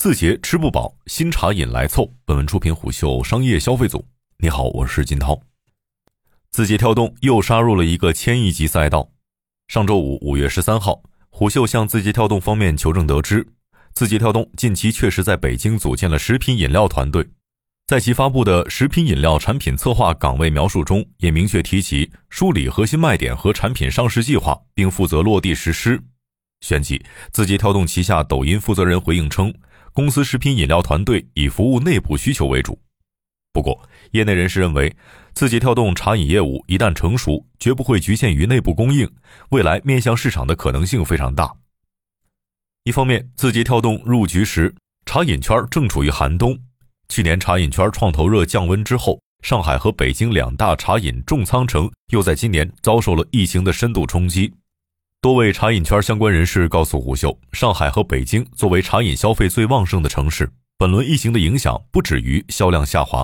字节吃不饱，新茶饮来凑。本文出品虎嗅商业消费组。你好，我是金涛。字节跳动又杀入了一个千亿级赛道。上周五，五月十三号，虎嗅向字节跳动方面求证得知，字节跳动近期确实在北京组建了食品饮料团队。在其发布的食品饮料产品策划岗位描述中，也明确提及梳理核心卖点和产品上市计划，并负责落地实施。旋即，字节跳动旗下抖音负责人回应称。公司食品饮料团队以服务内部需求为主，不过，业内人士认为，字节跳动茶饮业务一旦成熟，绝不会局限于内部供应，未来面向市场的可能性非常大。一方面，字节跳动入局时，茶饮圈正处于寒冬，去年茶饮圈创投热降温之后，上海和北京两大茶饮重仓城又在今年遭受了疫情的深度冲击。多位茶饮圈相关人士告诉虎嗅，上海和北京作为茶饮消费最旺盛的城市，本轮疫情的影响不止于销量下滑，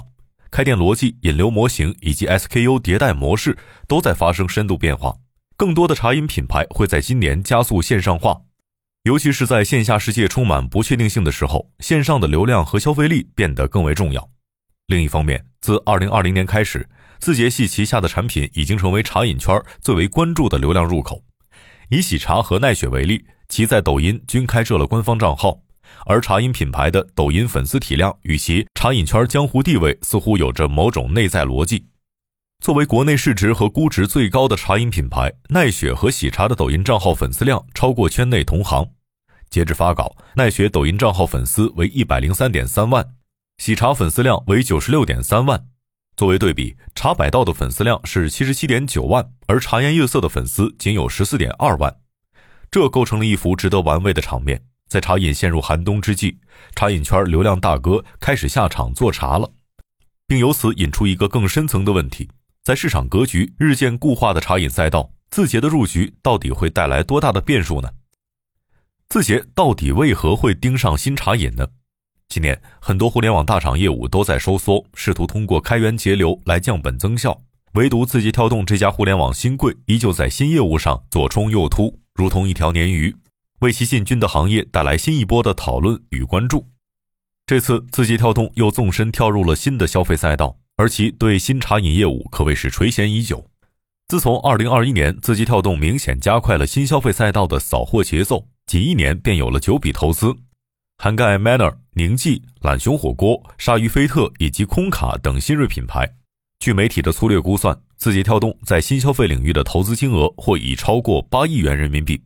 开店逻辑、引流模型以及 SKU 迭代模式都在发生深度变化。更多的茶饮品牌会在今年加速线上化，尤其是在线下世界充满不确定性的时候，线上的流量和消费力变得更为重要。另一方面，自2020年开始，字节系旗下的产品已经成为茶饮圈最为关注的流量入口。以喜茶和奈雪为例，其在抖音均开设了官方账号，而茶饮品牌的抖音粉丝体量与其茶饮圈江湖地位似乎有着某种内在逻辑。作为国内市值和估值最高的茶饮品牌，奈雪和喜茶的抖音账号粉丝量超过圈内同行。截至发稿，奈雪抖音账号粉丝为一百零三点三万，喜茶粉丝量为九十六点三万。作为对比，茶百道的粉丝量是七十七点九万，而茶颜悦色的粉丝仅有十四点二万，这构成了一幅值得玩味的场面。在茶饮陷入寒冬之际，茶饮圈流量大哥开始下场做茶了，并由此引出一个更深层的问题：在市场格局日渐固化的茶饮赛道，字节的入局到底会带来多大的变数呢？字节到底为何会盯上新茶饮呢？今年，很多互联网大厂业务都在收缩，试图通过开源节流来降本增效。唯独字节跳动这家互联网新贵，依旧在新业务上左冲右突，如同一条鲶鱼，为其进军的行业带来新一波的讨论与关注。这次，字节跳动又纵身跳入了新的消费赛道，而其对新茶饮业务可谓是垂涎已久。自从2021年，字节跳动明显加快了新消费赛道的扫货节奏，仅一年便有了九笔投资。涵盖 Manner、宁记、懒熊火锅、鲨鱼菲特以及空卡等新锐品牌。据媒体的粗略估算，字节跳动在新消费领域的投资金额或已超过八亿元人民币。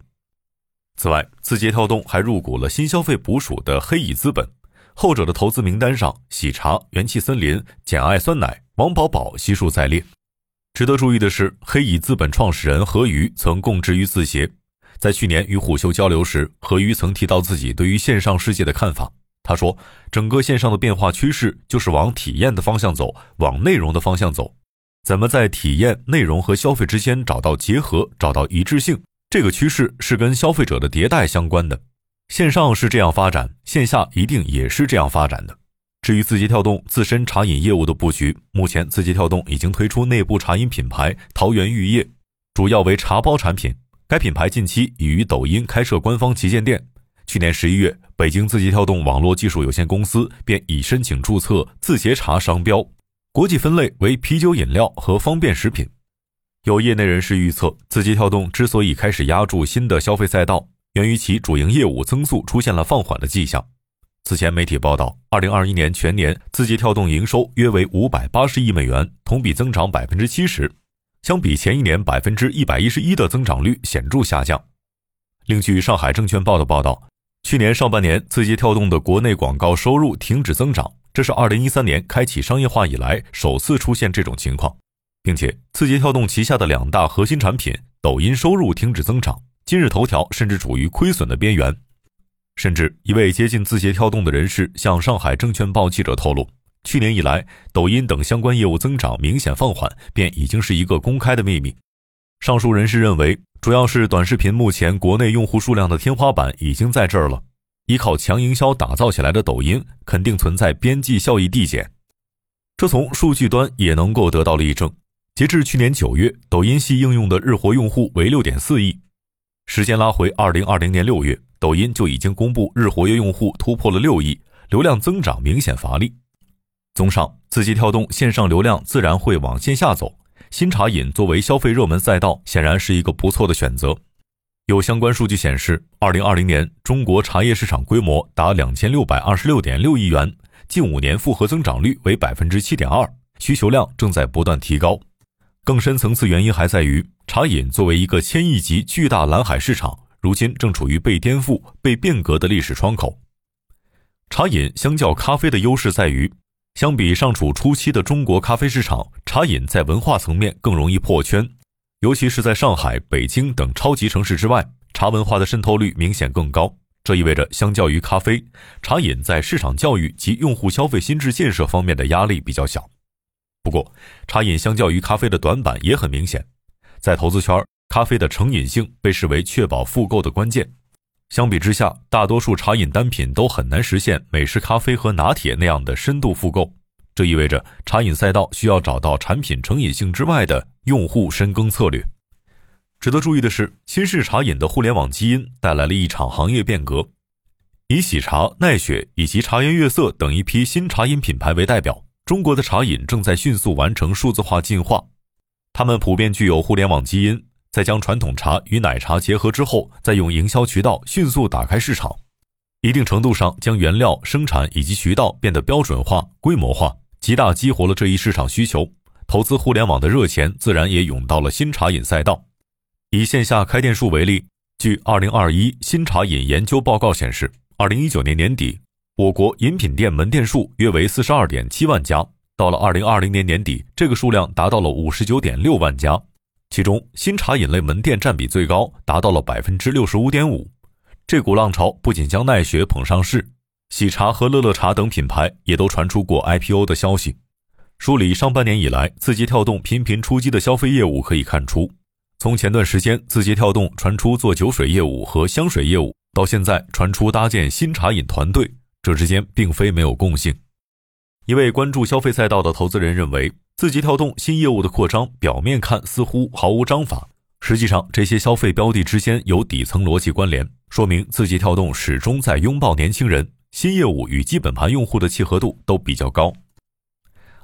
此外，字节跳动还入股了新消费捕鼠的黑蚁资本，后者的投资名单上，喜茶、元气森林、简爱酸奶、王饱饱悉数在列。值得注意的是，黑蚁资本创始人何瑜曾供职于字节。在去年与虎嗅交流时，何瑜曾提到自己对于线上世界的看法。他说：“整个线上的变化趋势就是往体验的方向走，往内容的方向走。怎么在体验、内容和消费之间找到结合、找到一致性？这个趋势是跟消费者的迭代相关的。线上是这样发展，线下一定也是这样发展的。至于字节跳动自身茶饮业务的布局，目前字节跳动已经推出内部茶饮品牌桃园玉叶，主要为茶包产品。”该品牌近期已于抖音开设官方旗舰店。去年十一月，北京字节跳动网络技术有限公司便已申请注册“字节茶”商标，国际分类为啤酒饮料和方便食品。有业内人士预测，字节跳动之所以开始压住新的消费赛道，源于其主营业务增速出现了放缓的迹象。此前媒体报道，二零二一年全年字节跳动营收约为五百八十亿美元，同比增长百分之七十。相比前一年百分之一百一十一的增长率显著下降。另据上海证券报的报道，去年上半年字节跳动的国内广告收入停止增长，这是二零一三年开启商业化以来首次出现这种情况，并且字节跳动旗下的两大核心产品抖音收入停止增长，今日头条甚至处于亏损的边缘。甚至一位接近字节跳动的人士向上海证券报记者透露。去年以来，抖音等相关业务增长明显放缓，便已经是一个公开的秘密。上述人士认为，主要是短视频目前国内用户数量的天花板已经在这儿了，依靠强营销打造起来的抖音肯定存在边际效益递减。这从数据端也能够得到例证。截至去年九月，抖音系应用的日活用户为六点四亿。时间拉回二零二零年六月，抖音就已经公布日活跃用户突破了六亿，流量增长明显乏力。综上，字节跳动线上流量自然会往线下走，新茶饮作为消费热门赛道，显然是一个不错的选择。有相关数据显示，二零二零年中国茶叶市场规模达两千六百二十六点六亿元，近五年复合增长率为百分之七点二，需求量正在不断提高。更深层次原因还在于，茶饮作为一个千亿级巨大蓝海市场，如今正处于被颠覆、被变革的历史窗口。茶饮相较咖啡的优势在于，相比尚处初期的中国咖啡市场，茶饮在文化层面更容易破圈。尤其是在上海、北京等超级城市之外，茶文化的渗透率明显更高。这意味着，相较于咖啡，茶饮在市场教育及用户消费心智建设方面的压力比较小。不过，茶饮相较于咖啡的短板也很明显。在投资圈，咖啡的成瘾性被视为确保复购的关键。相比之下，大多数茶饮单品都很难实现美式咖啡和拿铁那样的深度复购。这意味着茶饮赛道需要找到产品成瘾性之外的用户深耕策略。值得注意的是，新式茶饮的互联网基因带来了一场行业变革。以喜茶、奈雪以及茶颜悦色等一批新茶饮品牌为代表，中国的茶饮正在迅速完成数字化进化。它们普遍具有互联网基因，在将传统茶与奶茶结合之后，再用营销渠道迅速打开市场，一定程度上将原料生产以及渠道变得标准化、规模化。极大激活了这一市场需求，投资互联网的热钱自然也涌到了新茶饮赛道。以线下开店数为例，据2021新茶饮研究报告显示，2019年年底，我国饮品店门店数约为42.7万家，到了2020年年底，这个数量达到了59.6万家，其中新茶饮类门店占比最高，达到了65.5%。这股浪潮不仅将奈雪捧上市。喜茶和乐乐茶等品牌也都传出过 IPO 的消息。梳理上半年以来字节跳动频频出击的消费业务，可以看出，从前段时间字节跳动传出做酒水业务和香水业务，到现在传出搭建新茶饮团队，这之间并非没有共性。一位关注消费赛道的投资人认为，字节跳动新业务的扩张，表面看似乎毫无章法，实际上这些消费标的之间有底层逻辑关联，说明字节跳动始终在拥抱年轻人。新业务与基本盘用户的契合度都比较高。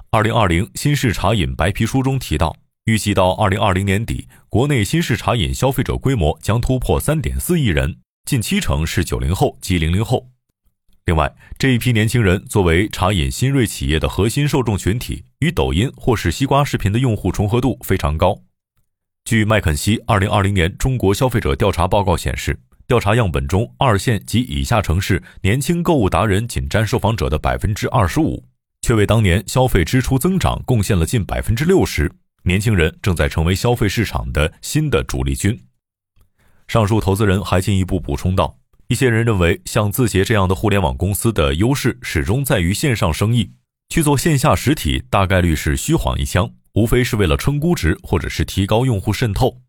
二零二零新式茶饮白皮书中提到，预计到二零二零年底，国内新式茶饮消费者规模将突破三点四亿人，近七成是九零后及零零后。另外，这一批年轻人作为茶饮新锐企业的核心受众群体，与抖音或是西瓜视频的用户重合度非常高。据麦肯锡二零二零年中国消费者调查报告显示。调查样本中，二线及以下城市年轻购物达人仅占受访者的百分之二十五，却为当年消费支出增长贡献了近百分之六十。年轻人正在成为消费市场的新的主力军。上述投资人还进一步补充道：，一些人认为，像字节这样的互联网公司的优势始终在于线上生意，去做线下实体大概率是虚晃一枪，无非是为了撑估值或者是提高用户渗透。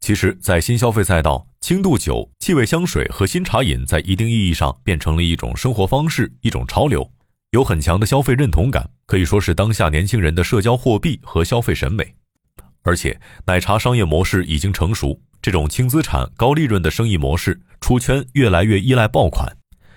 其实，在新消费赛道，轻度酒、气味香水和新茶饮在一定意义上变成了一种生活方式、一种潮流，有很强的消费认同感，可以说是当下年轻人的社交货币和消费审美。而且，奶茶商业模式已经成熟，这种轻资产、高利润的生意模式出圈越来越依赖爆款。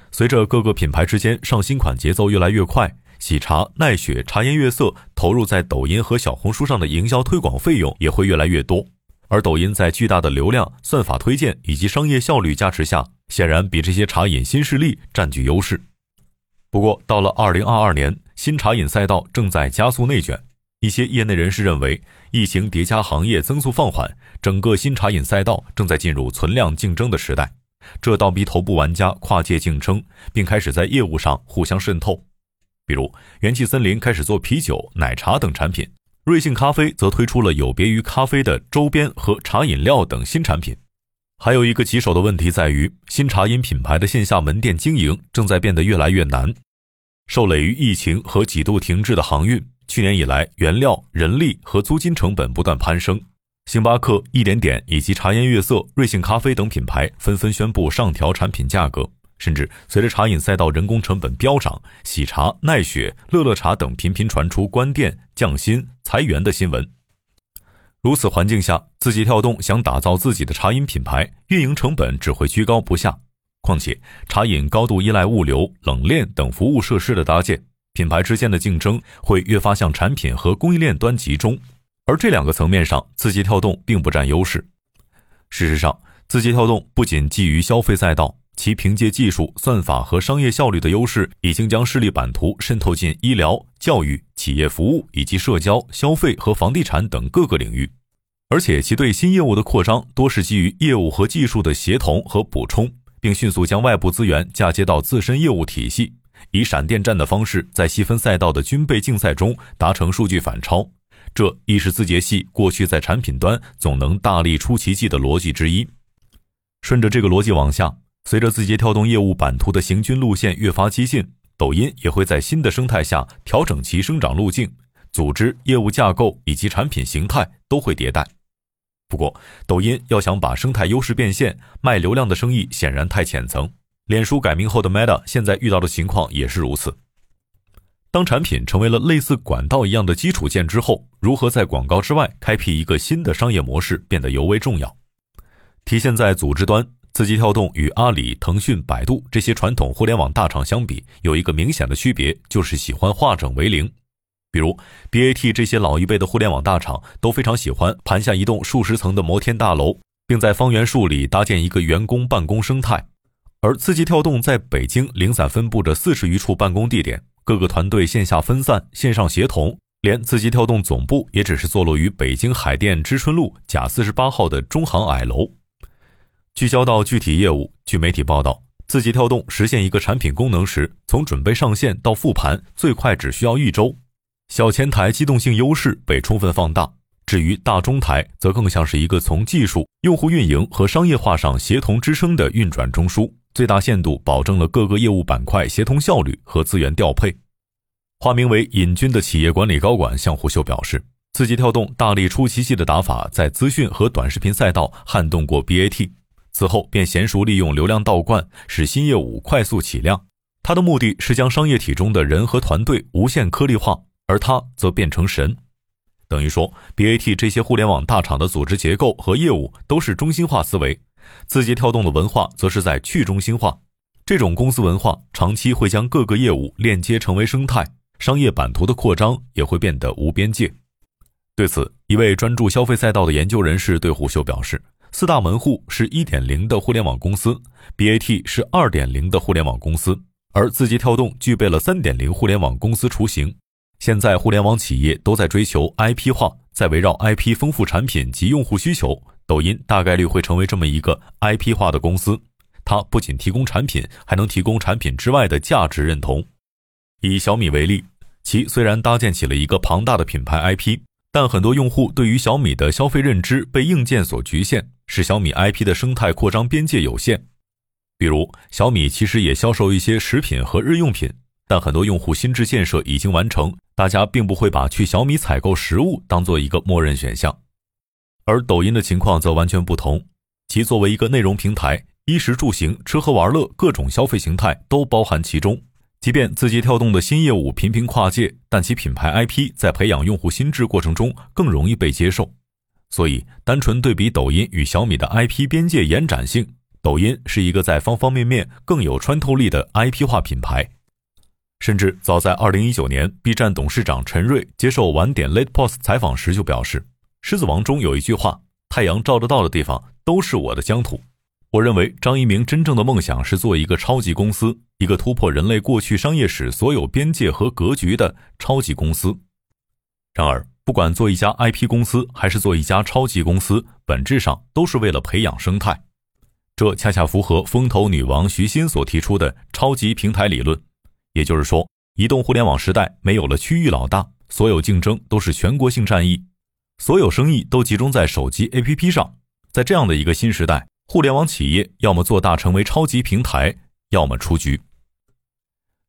随着各个品牌之间上新款节奏越来越快，喜茶、奈雪、茶颜悦色投入在抖音和小红书上的营销推广费用也会越来越多。而抖音在巨大的流量、算法推荐以及商业效率加持下，显然比这些茶饮新势力占据优势。不过，到了二零二二年，新茶饮赛道正在加速内卷。一些业内人士认为，疫情叠加行业增速放缓，整个新茶饮赛道正在进入存量竞争的时代。这倒逼头部玩家跨界竞争，并开始在业务上互相渗透。比如，元气森林开始做啤酒、奶茶等产品。瑞幸咖啡则推出了有别于咖啡的周边和茶饮料等新产品。还有一个棘手的问题在于，新茶饮品牌的线下门店经营正在变得越来越难。受累于疫情和几度停滞的航运，去年以来，原料、人力和租金成本不断攀升。星巴克、一点点以及茶颜悦色、瑞幸咖啡等品牌纷纷宣布上调产品价格。甚至随着茶饮赛道人工成本飙涨，喜茶、奈雪、乐乐茶等频频传出关店、降薪、裁员的新闻。如此环境下，字节跳动想打造自己的茶饮品牌，运营成本只会居高不下。况且，茶饮高度依赖物流、冷链等服务设施的搭建，品牌之间的竞争会越发向产品和供应链端集中，而这两个层面上，字节跳动并不占优势。事实上，字节跳动不仅基于消费赛道，其凭借技术、算法和商业效率的优势，已经将势力版图渗透进医疗、教育、企业服务以及社交、消费和房地产等各个领域。而且，其对新业务的扩张多是基于业务和技术的协同和补充，并迅速将外部资源嫁接到自身业务体系，以闪电战的方式在细分赛道的军备竞赛中达成数据反超。这亦是字节系过去在产品端总能大力出奇迹的逻辑之一。顺着这个逻辑往下，随着字节跳动业务版图的行军路线越发激进，抖音也会在新的生态下调整其生长路径，组织、业务架构以及产品形态都会迭代。不过，抖音要想把生态优势变现，卖流量的生意显然太浅层。脸书改名后的 Meta 现在遇到的情况也是如此。当产品成为了类似管道一样的基础件之后，如何在广告之外开辟一个新的商业模式变得尤为重要。体现在组织端，字节跳动与阿里、腾讯、百度这些传统互联网大厂相比，有一个明显的区别，就是喜欢化整为零。比如，BAT 这些老一辈的互联网大厂都非常喜欢盘下一栋数十层的摩天大楼，并在方圆数里搭建一个员工办公生态。而字节跳动在北京零散分布着四十余处办公地点，各个团队线下分散，线上协同，连字节跳动总部也只是坐落于北京海淀知春路甲四十八号的中航矮楼。聚焦到具体业务，据媒体报道，字节跳动实现一个产品功能时，从准备上线到复盘，最快只需要一周。小前台机动性优势被充分放大，至于大中台，则更像是一个从技术、用户运营和商业化上协同支撑的运转中枢，最大限度保证了各个业务板块协同效率和资源调配。化名为尹军的企业管理高管向虎嗅表示，字节跳动大力出奇迹的打法，在资讯和短视频赛道撼动过 BAT，此后便娴熟利用流量倒灌，使新业务快速起量。他的目的是将商业体中的人和团队无限颗粒化。而他则变成神，等于说，BAT 这些互联网大厂的组织结构和业务都是中心化思维，字节跳动的文化则是在去中心化。这种公司文化长期会将各个业务链接成为生态，商业版图的扩张也会变得无边界。对此，一位专注消费赛道的研究人士对虎嗅表示：“四大门户是一点零的互联网公司，BAT 是二点零的互联网公司，而字节跳动具备了三点零互联网公司雏形。”现在互联网企业都在追求 IP 化，在围绕 IP 丰富产品及用户需求。抖音大概率会成为这么一个 IP 化的公司，它不仅提供产品，还能提供产品之外的价值认同。以小米为例，其虽然搭建起了一个庞大的品牌 IP，但很多用户对于小米的消费认知被硬件所局限，使小米 IP 的生态扩张边界有限。比如，小米其实也销售一些食品和日用品。但很多用户心智建设已经完成，大家并不会把去小米采购食物当做一个默认选项。而抖音的情况则完全不同，其作为一个内容平台，衣食住行、吃喝玩乐各种消费形态都包含其中。即便字节跳动的新业务频频跨界，但其品牌 IP 在培养用户心智过程中更容易被接受。所以，单纯对比抖音与小米的 IP 边界延展性，抖音是一个在方方面面更有穿透力的 IP 化品牌。甚至早在二零一九年，B 站董事长陈瑞接受晚点 Late Post 采访时就表示，《狮子王》中有一句话：“太阳照得到的地方都是我的疆土。”我认为张一鸣真正的梦想是做一个超级公司，一个突破人类过去商业史所有边界和格局的超级公司。然而，不管做一家 IP 公司还是做一家超级公司，本质上都是为了培养生态。这恰恰符合风投女王徐新所提出的超级平台理论。也就是说，移动互联网时代没有了区域老大，所有竞争都是全国性战役，所有生意都集中在手机 APP 上。在这样的一个新时代，互联网企业要么做大成为超级平台，要么出局。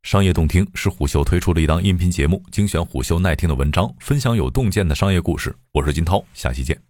商业洞听是虎嗅推出的一档音频节目，精选虎嗅耐听的文章，分享有洞见的商业故事。我是金涛，下期见。